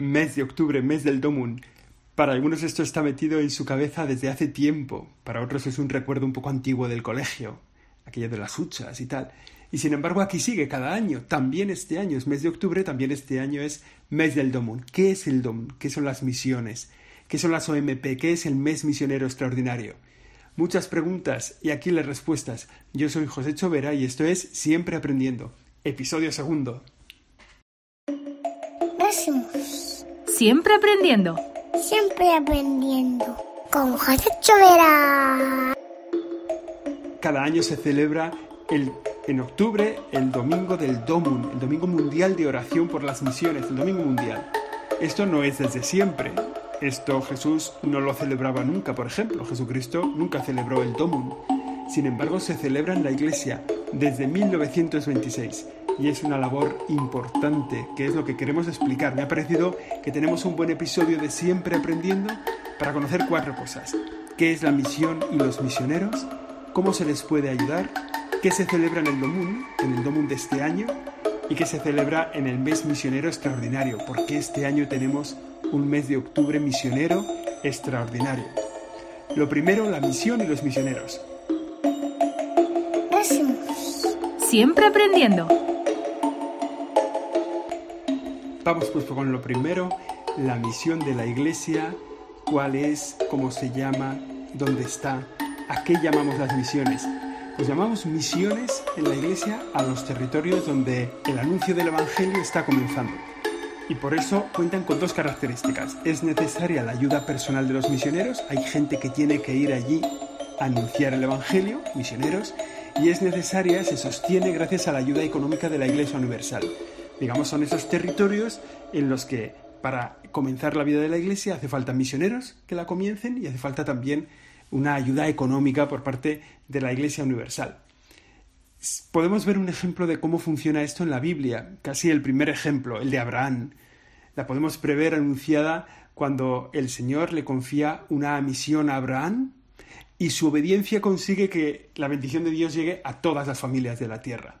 mes de octubre, mes del Domun, para algunos esto está metido en su cabeza desde hace tiempo, para otros es un recuerdo un poco antiguo del colegio, aquello de las huchas y tal. Y sin embargo aquí sigue cada año, también este año es mes de octubre, también este año es mes del Domun. ¿Qué es el Domun? ¿Qué son las misiones? ¿Qué son las OMP? ¿Qué es el mes misionero extraordinario? Muchas preguntas y aquí las respuestas. Yo soy José Chovera y esto es Siempre Aprendiendo. Episodio segundo. Siempre aprendiendo. Siempre aprendiendo. Con José Chovera. Cada año se celebra el, en octubre el domingo del Domun, el domingo mundial de oración por las misiones, el domingo mundial. Esto no es desde siempre. Esto Jesús no lo celebraba nunca, por ejemplo. Jesucristo nunca celebró el Domun. Sin embargo, se celebra en la Iglesia desde 1926 y es una labor importante, que es lo que queremos explicar. Me ha parecido que tenemos un buen episodio de Siempre Aprendiendo para conocer cuatro cosas. ¿Qué es la misión y los misioneros? ¿Cómo se les puede ayudar? ¿Qué se celebra en el Domun, en el Domun de este año? ¿Y qué se celebra en el mes misionero extraordinario? Porque este año tenemos un mes de octubre misionero extraordinario. Lo primero, la misión y los misioneros. Siempre aprendiendo. Vamos pues con lo primero, la misión de la iglesia, cuál es, cómo se llama, dónde está, a qué llamamos las misiones. Pues llamamos misiones en la iglesia a los territorios donde el anuncio del Evangelio está comenzando y por eso cuentan con dos características. Es necesaria la ayuda personal de los misioneros, hay gente que tiene que ir allí a anunciar el Evangelio, misioneros, y es necesaria, se sostiene gracias a la ayuda económica de la Iglesia Universal. Digamos, son esos territorios en los que para comenzar la vida de la Iglesia hace falta misioneros que la comiencen y hace falta también una ayuda económica por parte de la Iglesia Universal. Podemos ver un ejemplo de cómo funciona esto en la Biblia, casi el primer ejemplo, el de Abraham. La podemos prever anunciada cuando el Señor le confía una misión a Abraham y su obediencia consigue que la bendición de Dios llegue a todas las familias de la tierra.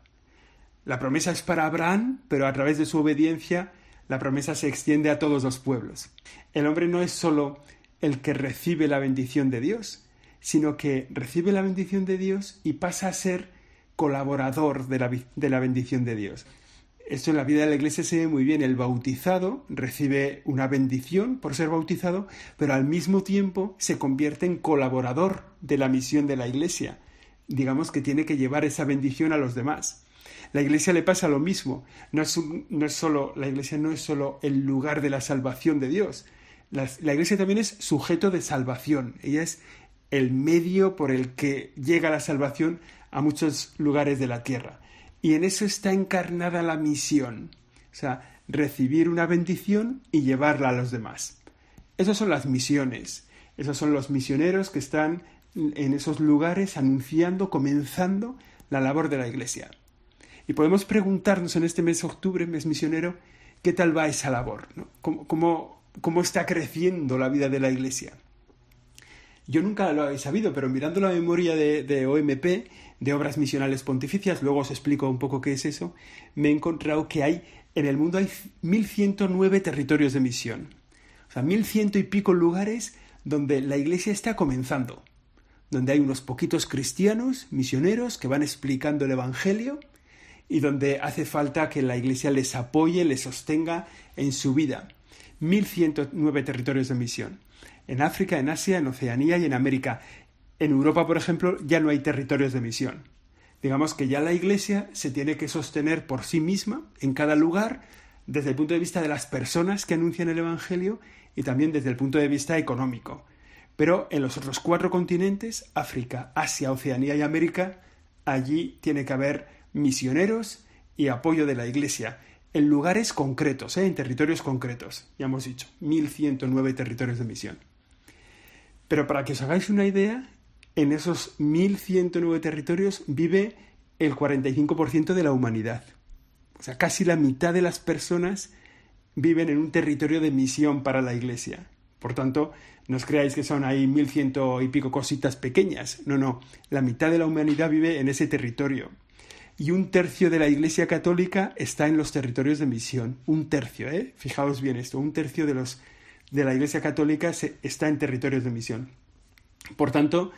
La promesa es para Abraham, pero a través de su obediencia la promesa se extiende a todos los pueblos. El hombre no es solo el que recibe la bendición de Dios, sino que recibe la bendición de Dios y pasa a ser colaborador de la, de la bendición de Dios. Esto en la vida de la iglesia se ve muy bien. El bautizado recibe una bendición por ser bautizado, pero al mismo tiempo se convierte en colaborador de la misión de la iglesia. Digamos que tiene que llevar esa bendición a los demás. La iglesia le pasa lo mismo. No es, no es solo, la iglesia no es solo el lugar de la salvación de Dios. La, la iglesia también es sujeto de salvación. Ella es el medio por el que llega la salvación a muchos lugares de la tierra. Y en eso está encarnada la misión. O sea, recibir una bendición y llevarla a los demás. Esas son las misiones. Esos son los misioneros que están en esos lugares anunciando, comenzando la labor de la Iglesia. Y podemos preguntarnos en este mes de octubre, mes misionero, ¿qué tal va esa labor? ¿Cómo, cómo está creciendo la vida de la Iglesia? Yo nunca lo he sabido, pero mirando la memoria de, OMP, de Obras Misionales Pontificias, luego os explico un poco qué es eso, me he encontrado que hay, en el mundo hay 1109 territorios de misión. O sea, 1100 y pico lugares donde la iglesia está comenzando, donde hay unos poquitos cristianos, misioneros, que van explicando el Evangelio y donde hace falta que la iglesia les apoye, les sostenga en su vida. 1109 territorios de misión en África, en Asia, en Oceanía y en América. En Europa, por ejemplo, ya no hay territorios de misión. Digamos que ya la Iglesia se tiene que sostener por sí misma en cada lugar desde el punto de vista de las personas que anuncian el Evangelio y también desde el punto de vista económico. Pero en los otros cuatro continentes, África, Asia, Oceanía y América, allí tiene que haber misioneros y apoyo de la Iglesia en lugares concretos, ¿eh? en territorios concretos. Ya hemos dicho, 1109 territorios de misión. Pero para que os hagáis una idea, en esos 1.109 territorios vive el 45% de la humanidad. O sea, casi la mitad de las personas viven en un territorio de misión para la Iglesia. Por tanto, no os creáis que son ahí 1.100 y pico cositas pequeñas. No, no, la mitad de la humanidad vive en ese territorio. y un tercio de la Iglesia Católica está en los territorios de misión. Un tercio, ¿eh? Fijaos bien esto, un tercio de, los, de la Iglesia Católica se, está en territorios de misión. Por tanto,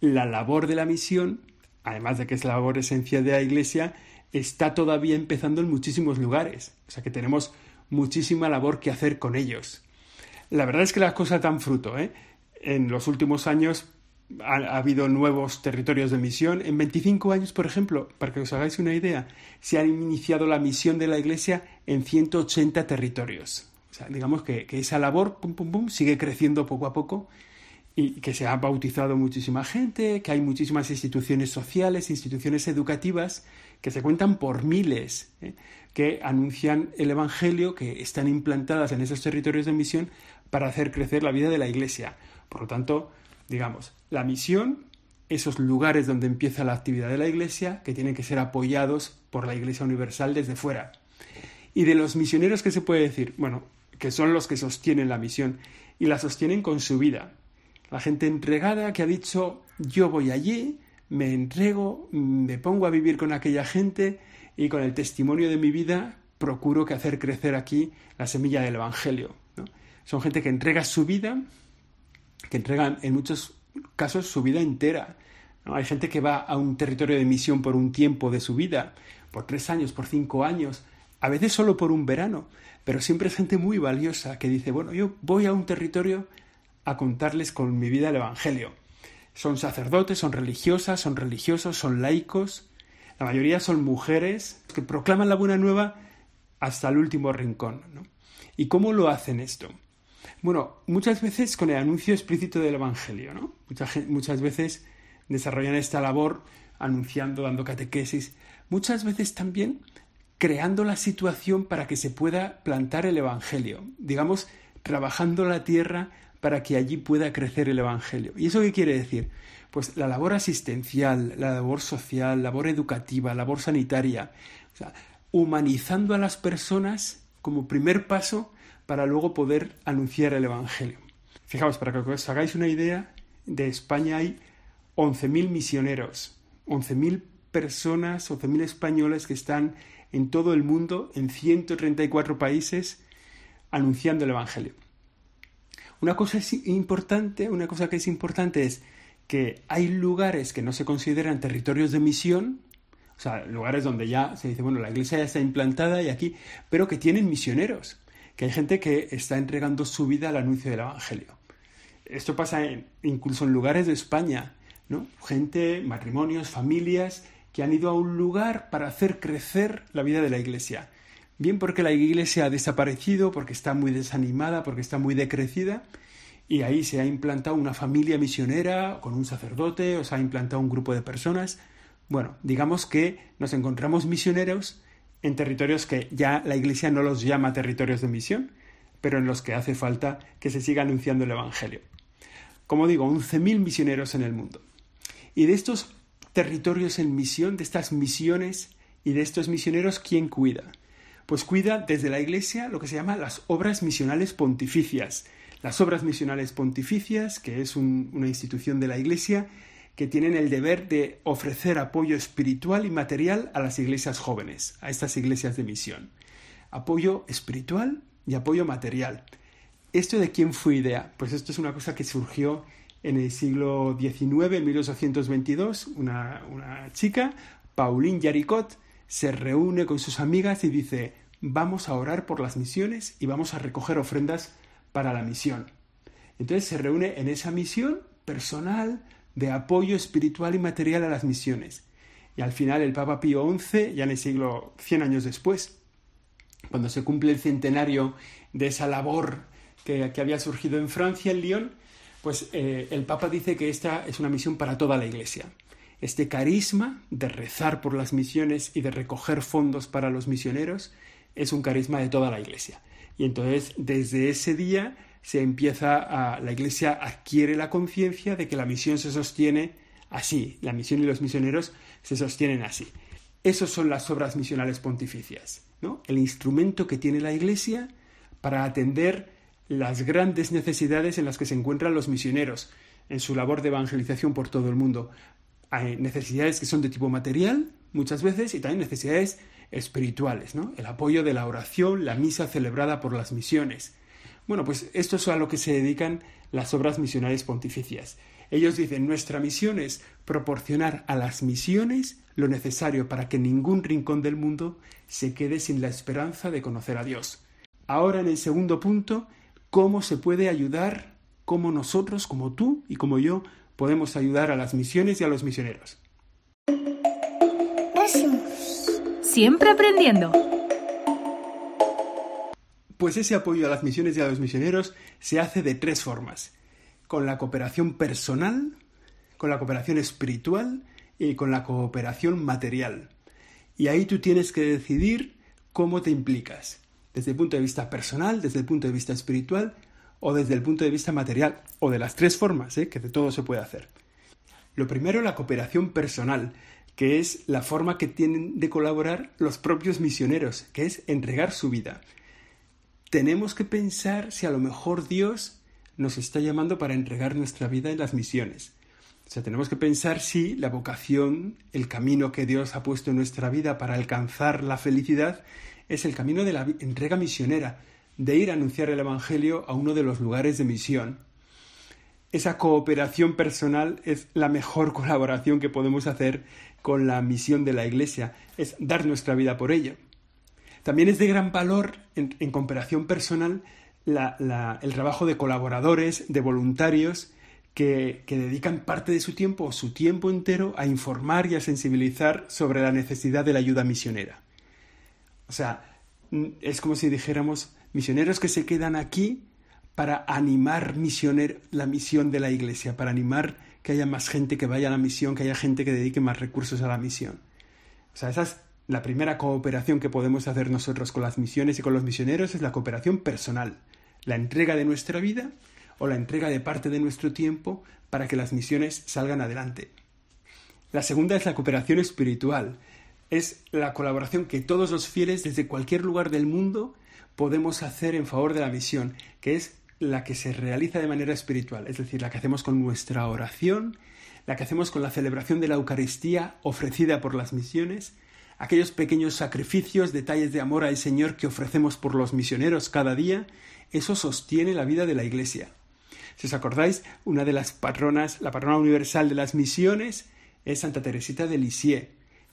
la labor de la misión, además de que es la labor esencial de la Iglesia, está todavía empezando en muchísimos lugares. O sea que tenemos muchísima labor que hacer con ellos. La verdad es que las cosas dan fruto. ¿eh? En los últimos años ha, habido nuevos territorios de misión. En 25 años, por ejemplo, para que os hagáis una idea, se ha iniciado la misión de la Iglesia en 180 territorios. O sea, digamos que, esa labor pum, pum, pum, sigue creciendo poco a poco y que se ha bautizado muchísima gente, que hay muchísimas instituciones sociales, instituciones educativas que se cuentan por miles, ¿eh? que anuncian el Evangelio, que están implantadas en esos territorios de misión para hacer crecer la vida de la Iglesia. Por lo tanto, digamos, la misión, esos lugares donde empieza la actividad de la Iglesia, que tienen que ser apoyados por la Iglesia Universal desde fuera. Y de los misioneros, ¿qué se puede decir? Bueno, que son los que sostienen la misión y la sostienen con su vida. La gente entregada que ha dicho yo voy allí, me entrego, me pongo a vivir con aquella gente y con el testimonio de mi vida procuro que hacer crecer aquí la semilla del Evangelio. Son gente que entrega su vida, que entregan en muchos casos su vida entera. Hay gente que va a un territorio de misión por un tiempo de su vida, por tres años, por cinco años, a veces solo por un verano, pero siempre es gente muy valiosa que dice, bueno, yo voy a un territorio a contarles con mi vida el Evangelio. Son sacerdotes, son religiosas, son religiosos, son laicos. La mayoría son mujeres que proclaman la buena nueva hasta el último rincón. ¿Y cómo lo hacen esto? Bueno, muchas veces con el anuncio explícito del Evangelio, ¿no? Muchas, muchas veces desarrollan esta labor anunciando, dando catequesis. Muchas veces también creando la situación para que se pueda plantar el Evangelio. Digamos, trabajando la tierra para que allí pueda crecer el Evangelio. ¿Y eso qué quiere decir? Pues la labor asistencial, la labor social, labor educativa, labor sanitaria, o sea, humanizando a las personas como primer paso para luego poder anunciar el Evangelio. Fijaos, para que os hagáis una idea, de España hay 11.000 misioneros, 11.000 personas, 11.000 españoles que están en todo el mundo, en 134 países, anunciando el Evangelio. Una cosa es importante, una cosa que es importante es que hay lugares que no se consideran territorios de misión, o sea, lugares donde ya se dice, bueno, la iglesia ya está implantada y aquí, pero que tienen misioneros, que hay gente que está entregando su vida al anuncio del Evangelio. Esto pasa incluso en lugares de España, ¿no? Gente, matrimonios, familias que han ido a un lugar para hacer crecer la vida de la iglesia bien porque la iglesia ha desaparecido, porque está muy desanimada, porque está muy decrecida, y ahí se ha implantado una familia misionera con un sacerdote, o se ha implantado un grupo de personas. Bueno, digamos que nos encontramos misioneros en territorios que ya la iglesia no los llama territorios de misión, pero en los que hace falta que se siga anunciando el Evangelio. Como digo, 11.000 misioneros en el mundo. Y de estos territorios en misión, de estas misiones y de estos misioneros, ¿quién cuida? pues cuida desde la Iglesia lo que se llama las obras misionales pontificias. Las obras misionales pontificias, que es una institución de la Iglesia, que tienen el deber de ofrecer apoyo espiritual y material a las iglesias jóvenes, a estas iglesias de misión. Apoyo espiritual y apoyo material. ¿Esto de quién fue idea? Pues esto es una cosa que surgió en el siglo XIX, en 1822, una, una chica, Pauline Jaricot, se reúne con sus amigas y dice, vamos a orar por las misiones y vamos a recoger ofrendas para la misión. Entonces se reúne en esa misión personal de apoyo espiritual y material a las misiones. Y al final el Papa Pío XI, ya en el siglo 100 años después, cuando se cumple el centenario de esa labor que, había surgido en Francia, en Lyon, pues eh, el Papa dice que esta es una misión para toda la Iglesia. Este carisma de rezar por las misiones y de recoger fondos para los misioneros es un carisma de toda la Iglesia. Y entonces, desde ese día se empieza a. la Iglesia adquiere la conciencia de que la misión se sostiene así. La misión y los misioneros se sostienen así. Esas son las obras misionales pontificias, ¿no? El instrumento que tiene la Iglesia para atender las grandes necesidades en las que se encuentran los misioneros en su labor de evangelización por todo el mundo, hay necesidades que son de tipo material, muchas veces y también necesidades espirituales, ¿no? El apoyo de la oración, la misa celebrada por las misiones. Bueno, pues esto es a lo que se dedican las obras misionales pontificias. Ellos dicen, nuestra misión es proporcionar a las misiones lo necesario para que ningún rincón del mundo se quede sin la esperanza de conocer a Dios. Ahora en el segundo punto, ¿cómo se puede ayudar? ¿Cómo nosotros, como tú y como yo, podemos ayudar a las misiones y a los misioneros? Siempre aprendiendo. Pues ese apoyo a las misiones y a los misioneros se hace de tres formas. Con la cooperación personal, con la cooperación espiritual y con la cooperación material. Y ahí tú tienes que decidir cómo te implicas, desde el punto de vista personal, desde el punto de vista espiritual o desde el punto de vista material, o de las tres formas, ¿eh? que de todo se puede hacer. Lo primero, la cooperación personal que es la forma que tienen de colaborar los propios misioneros, que es entregar su vida. Tenemos que pensar si a lo mejor Dios nos está llamando para entregar nuestra vida en las misiones. O sea, tenemos que pensar si la vocación, el camino que Dios ha puesto en nuestra vida para alcanzar la felicidad, es el camino de la entrega misionera, de ir a anunciar el Evangelio a uno de los lugares de misión esa cooperación personal es la mejor colaboración que podemos hacer con la misión de la Iglesia, es dar nuestra vida por ello. También es de gran valor en, cooperación personal el trabajo de colaboradores, de voluntarios, que, que, dedican parte de su tiempo o su tiempo entero a informar y a sensibilizar sobre la necesidad de la ayuda misionera. O sea, es como si dijéramos, misioneros que se quedan aquí para animar misioner, la misión de la Iglesia, para animar que haya más gente que vaya a la misión, que haya gente que dedique más recursos a la misión. O sea, esa es la primera cooperación que podemos hacer nosotros con las misiones y con los misioneros, es la cooperación personal, la entrega de nuestra vida o la entrega de parte de nuestro tiempo para que las misiones salgan adelante. La segunda es la cooperación espiritual, es la colaboración que todos los fieles desde cualquier lugar del mundo podemos hacer en favor de la misión, que es la que se realiza de manera espiritual, es decir, la que hacemos con nuestra oración, la que hacemos con la celebración de la Eucaristía ofrecida por las misiones, aquellos pequeños sacrificios, detalles de amor al Señor que ofrecemos por los misioneros cada día, eso sostiene la vida de la Iglesia. Si os acordáis, una de las patronas, la patrona universal de las misiones, es Santa Teresita de Lisieux,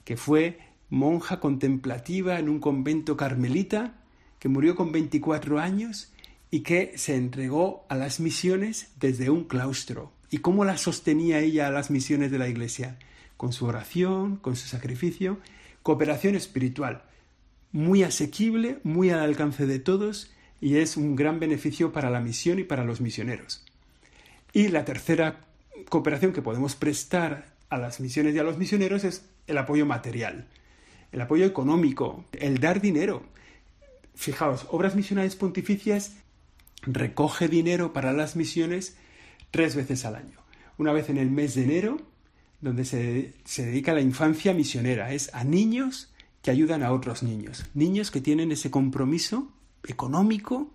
que fue monja contemplativa en un convento carmelita, que murió con 24 años y que se entregó a las misiones desde un claustro. ¿Y cómo la sostenía ella a las misiones de la Iglesia? Con su oración, con su sacrificio, cooperación espiritual, muy asequible, muy al alcance de todos y es un gran beneficio para la misión y para los misioneros. Y la tercera cooperación que podemos prestar a las misiones y a los misioneros es el apoyo material, el apoyo económico, el dar dinero. Fijaos, obras misionales pontificias recoge dinero para las misiones tres veces al año. Una vez en el mes de enero, donde se, dedica a la infancia misionera, es a niños que ayudan a otros niños, niños que tienen ese compromiso económico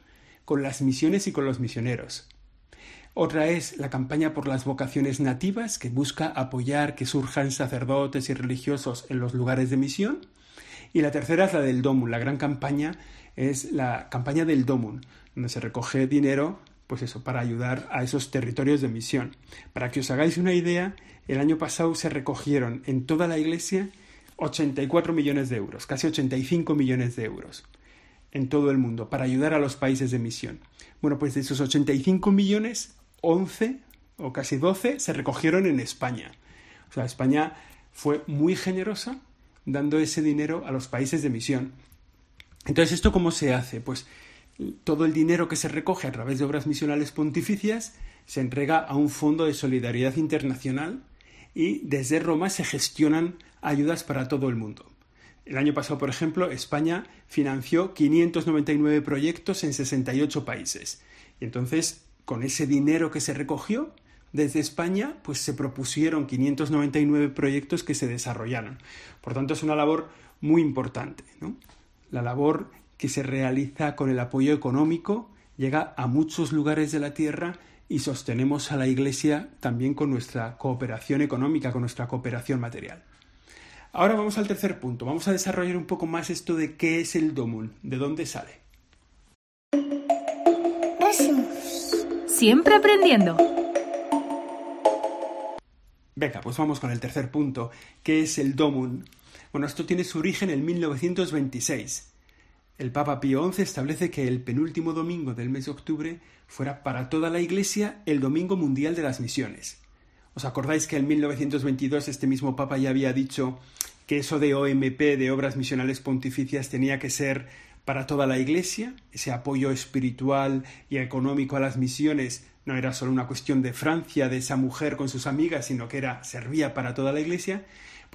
con las misiones y con los misioneros. Otra es la campaña por las vocaciones nativas, que busca apoyar que surjan sacerdotes y religiosos en los lugares de misión. Y la tercera es la del DOMUN, la gran campaña es la campaña del DOMUN, donde se recoge dinero, pues eso, para ayudar a esos territorios de misión. Para que os hagáis una idea, el año pasado se recogieron en toda la iglesia 84 millones de euros, casi 85 millones de euros en todo el mundo para ayudar a los países de misión. Bueno, pues de esos 85 millones, 11 o casi 12 se recogieron en España. O sea, España fue muy generosa dando ese dinero a los países de misión. Entonces, ¿esto cómo se hace? Pues todo el dinero que se recoge a través de obras misionales pontificias se entrega a un fondo de solidaridad internacional y desde Roma se gestionan ayudas para todo el mundo. El año pasado, por ejemplo, España financió 599 proyectos en 68 países. Y entonces, con ese dinero que se recogió desde España, pues se propusieron 599 proyectos que se desarrollaron. Por tanto, es una labor muy importante. La labor que se realiza con el apoyo económico llega a muchos lugares de la tierra y sostenemos a la Iglesia también con nuestra cooperación económica, con nuestra cooperación material. Ahora vamos al tercer punto. Vamos a desarrollar un poco más esto de qué es el Domun, de dónde sale. Siempre aprendiendo. Venga, pues vamos con el tercer punto, ¿qué es el Domun? Bueno, esto tiene su origen en 1926. El Papa Pío XI establece que el penúltimo domingo del mes de octubre fuera para toda la Iglesia el Domingo Mundial de las Misiones. ¿Os acordáis que en 1922 este mismo Papa ya había dicho que eso de OMP, de Obras Misionales Pontificias, tenía que ser para toda la Iglesia? Ese apoyo espiritual y económico a las misiones no era solo una cuestión de Francia, de esa mujer con sus amigas, sino que era servía para toda la Iglesia.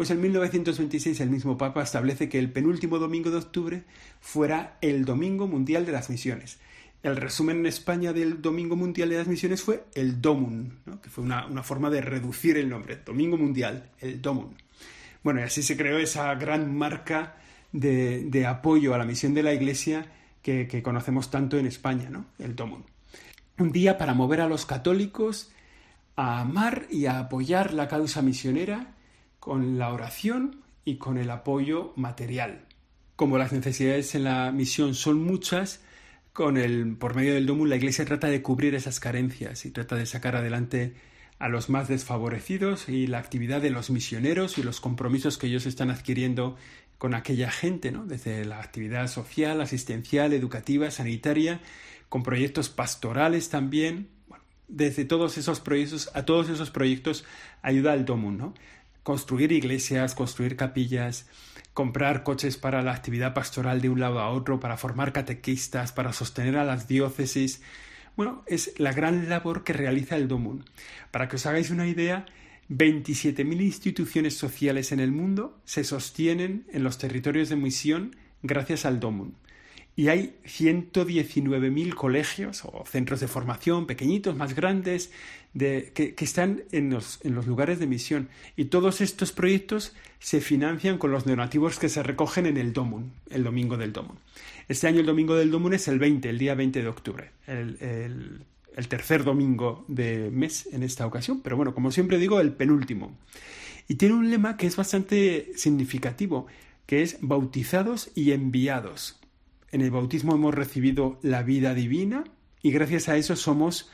Pues en 1926 el mismo Papa establece que el penúltimo domingo de octubre fuera el Domingo Mundial de las Misiones. El resumen en España del Domingo Mundial de las Misiones fue el DOMUN, que fue una, forma de reducir el nombre, Domingo Mundial, el DOMUN. Bueno, y así se creó esa gran marca de, apoyo a la misión de la Iglesia que, que, conocemos tanto en España, ¿no? el DOMUN. Un día para mover a los católicos a amar y a apoyar la causa misionera con la oración y con el apoyo material. Como las necesidades en la misión son muchas, con el, por medio del DOMUN la Iglesia trata de cubrir esas carencias y trata de sacar adelante a los más desfavorecidos y la actividad de los misioneros y los compromisos que ellos están adquiriendo con aquella gente, ¿no? desde la actividad social, asistencial, educativa, sanitaria, con proyectos pastorales también. desde todos esos proyectos, a todos esos proyectos ayuda el DOMUN, ¿no? Construir iglesias, construir capillas, comprar coches para la actividad pastoral de un lado a otro, para formar catequistas, para sostener a las diócesis. Bueno, es la gran labor que realiza el DOMUN. Para que os hagáis una idea, 27.000 instituciones sociales en el mundo se sostienen en los territorios de misión gracias al DOMUN y hay 119.000 colegios o centros de formación, pequeñitos, más grandes, de, que, están en los, lugares de misión. Y todos estos proyectos se financian con los donativos que se recogen en el DOMUN, el domingo del DOMUN. Este año el domingo del DOMUN es el 20, el día 20 de octubre, el, el, el tercer domingo de mes en esta ocasión, pero bueno, como siempre digo, el penúltimo. Y tiene un lema que es bastante significativo, que es bautizados y enviados. En el bautismo hemos recibido la vida divina y gracias a eso somos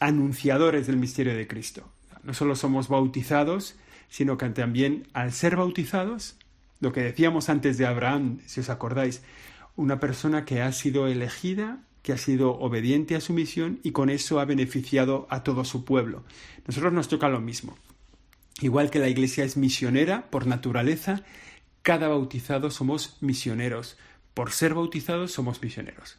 anunciadores del misterio de Cristo. No solo somos bautizados, sino que también al ser bautizados, lo que decíamos antes de Abraham, si os acordáis, una persona que ha sido elegida, que ha sido obediente a su misión y con eso ha beneficiado a todo su pueblo. Nosotros nos toca lo mismo. Igual que la Iglesia es misionera por naturaleza, cada bautizado somos misioneros por ser bautizados somos misioneros.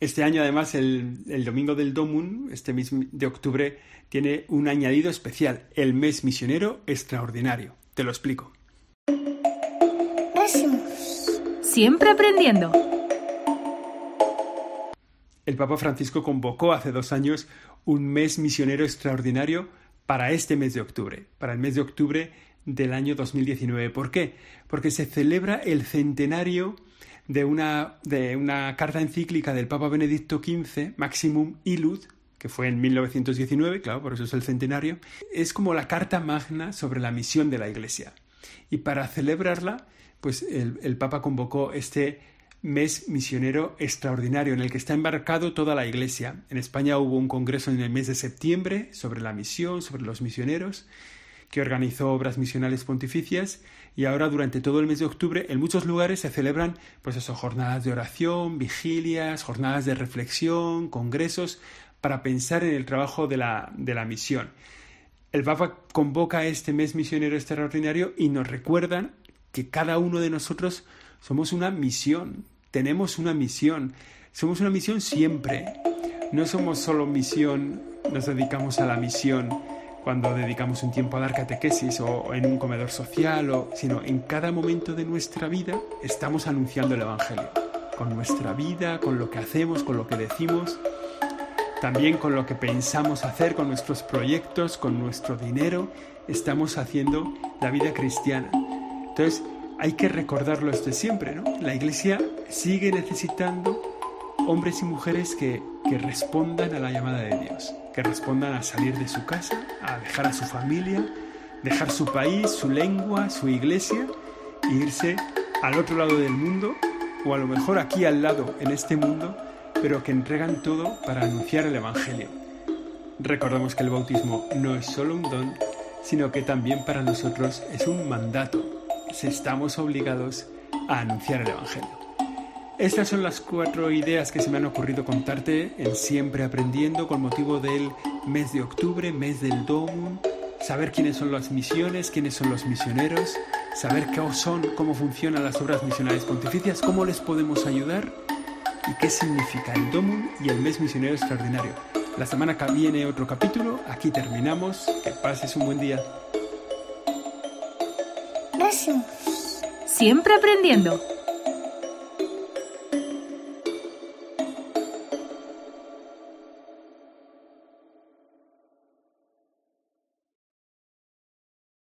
Este año, además, el, domingo del Domun, este mes de octubre, tiene un añadido especial, el mes misionero extraordinario. Te lo explico. Siempre aprendiendo. El Papa Francisco convocó hace dos años un mes misionero extraordinario para este mes de octubre, para el mes de octubre del año 2019. ¿Por qué? Porque se celebra el centenario de una, de una carta encíclica del Papa Benedicto XV, Maximum Illud, que fue en 1919, claro, por eso es el centenario, es como la carta magna sobre la misión de la Iglesia. Y para celebrarla, pues el, el Papa convocó este mes misionero extraordinario en el que está embarcado toda la Iglesia. En España hubo un congreso en el mes de septiembre sobre la misión, sobre los misioneros, que organizó obras misionales pontificias y ahora durante todo el mes de octubre en muchos lugares se celebran pues eso, jornadas de oración, vigilias, jornadas de reflexión, congresos para pensar en el trabajo de la, de la misión. El Papa convoca este mes misionero extraordinario y nos recuerdan que cada uno de nosotros somos una misión, tenemos una misión, somos una misión siempre. No somos solo misión, nos dedicamos a la misión cuando dedicamos un tiempo a dar catequesis o en un comedor social, o, sino en cada momento de nuestra vida estamos anunciando el Evangelio. Con nuestra vida, con lo que hacemos, con lo que decimos, también con lo que pensamos hacer, con nuestros proyectos, con nuestro dinero, estamos haciendo la vida cristiana. Entonces, hay que recordarlo desde siempre, ¿no? La Iglesia sigue necesitando hombres y mujeres que, que respondan a la llamada de Dios que respondan a salir de su casa, a dejar a su familia, dejar su país, su lengua, su iglesia e irse al otro lado del mundo o a lo mejor aquí al lado en este mundo, pero que entregan todo para anunciar el Evangelio. Recordemos que el bautismo no es solo un don, sino que también para nosotros es un mandato. Estamos obligados a anunciar el Evangelio. Estas son las cuatro ideas que se me han ocurrido contarte en Siempre Aprendiendo con motivo del mes de octubre, mes del Domum, saber quiénes son las misiones, quiénes son los misioneros, saber qué son, cómo funcionan las obras misionales pontificias, cómo les podemos ayudar y qué significa el Domum y el mes misionero extraordinario. La semana que viene otro capítulo, aquí terminamos, que pases un buen día. Gracias. Siempre aprendiendo.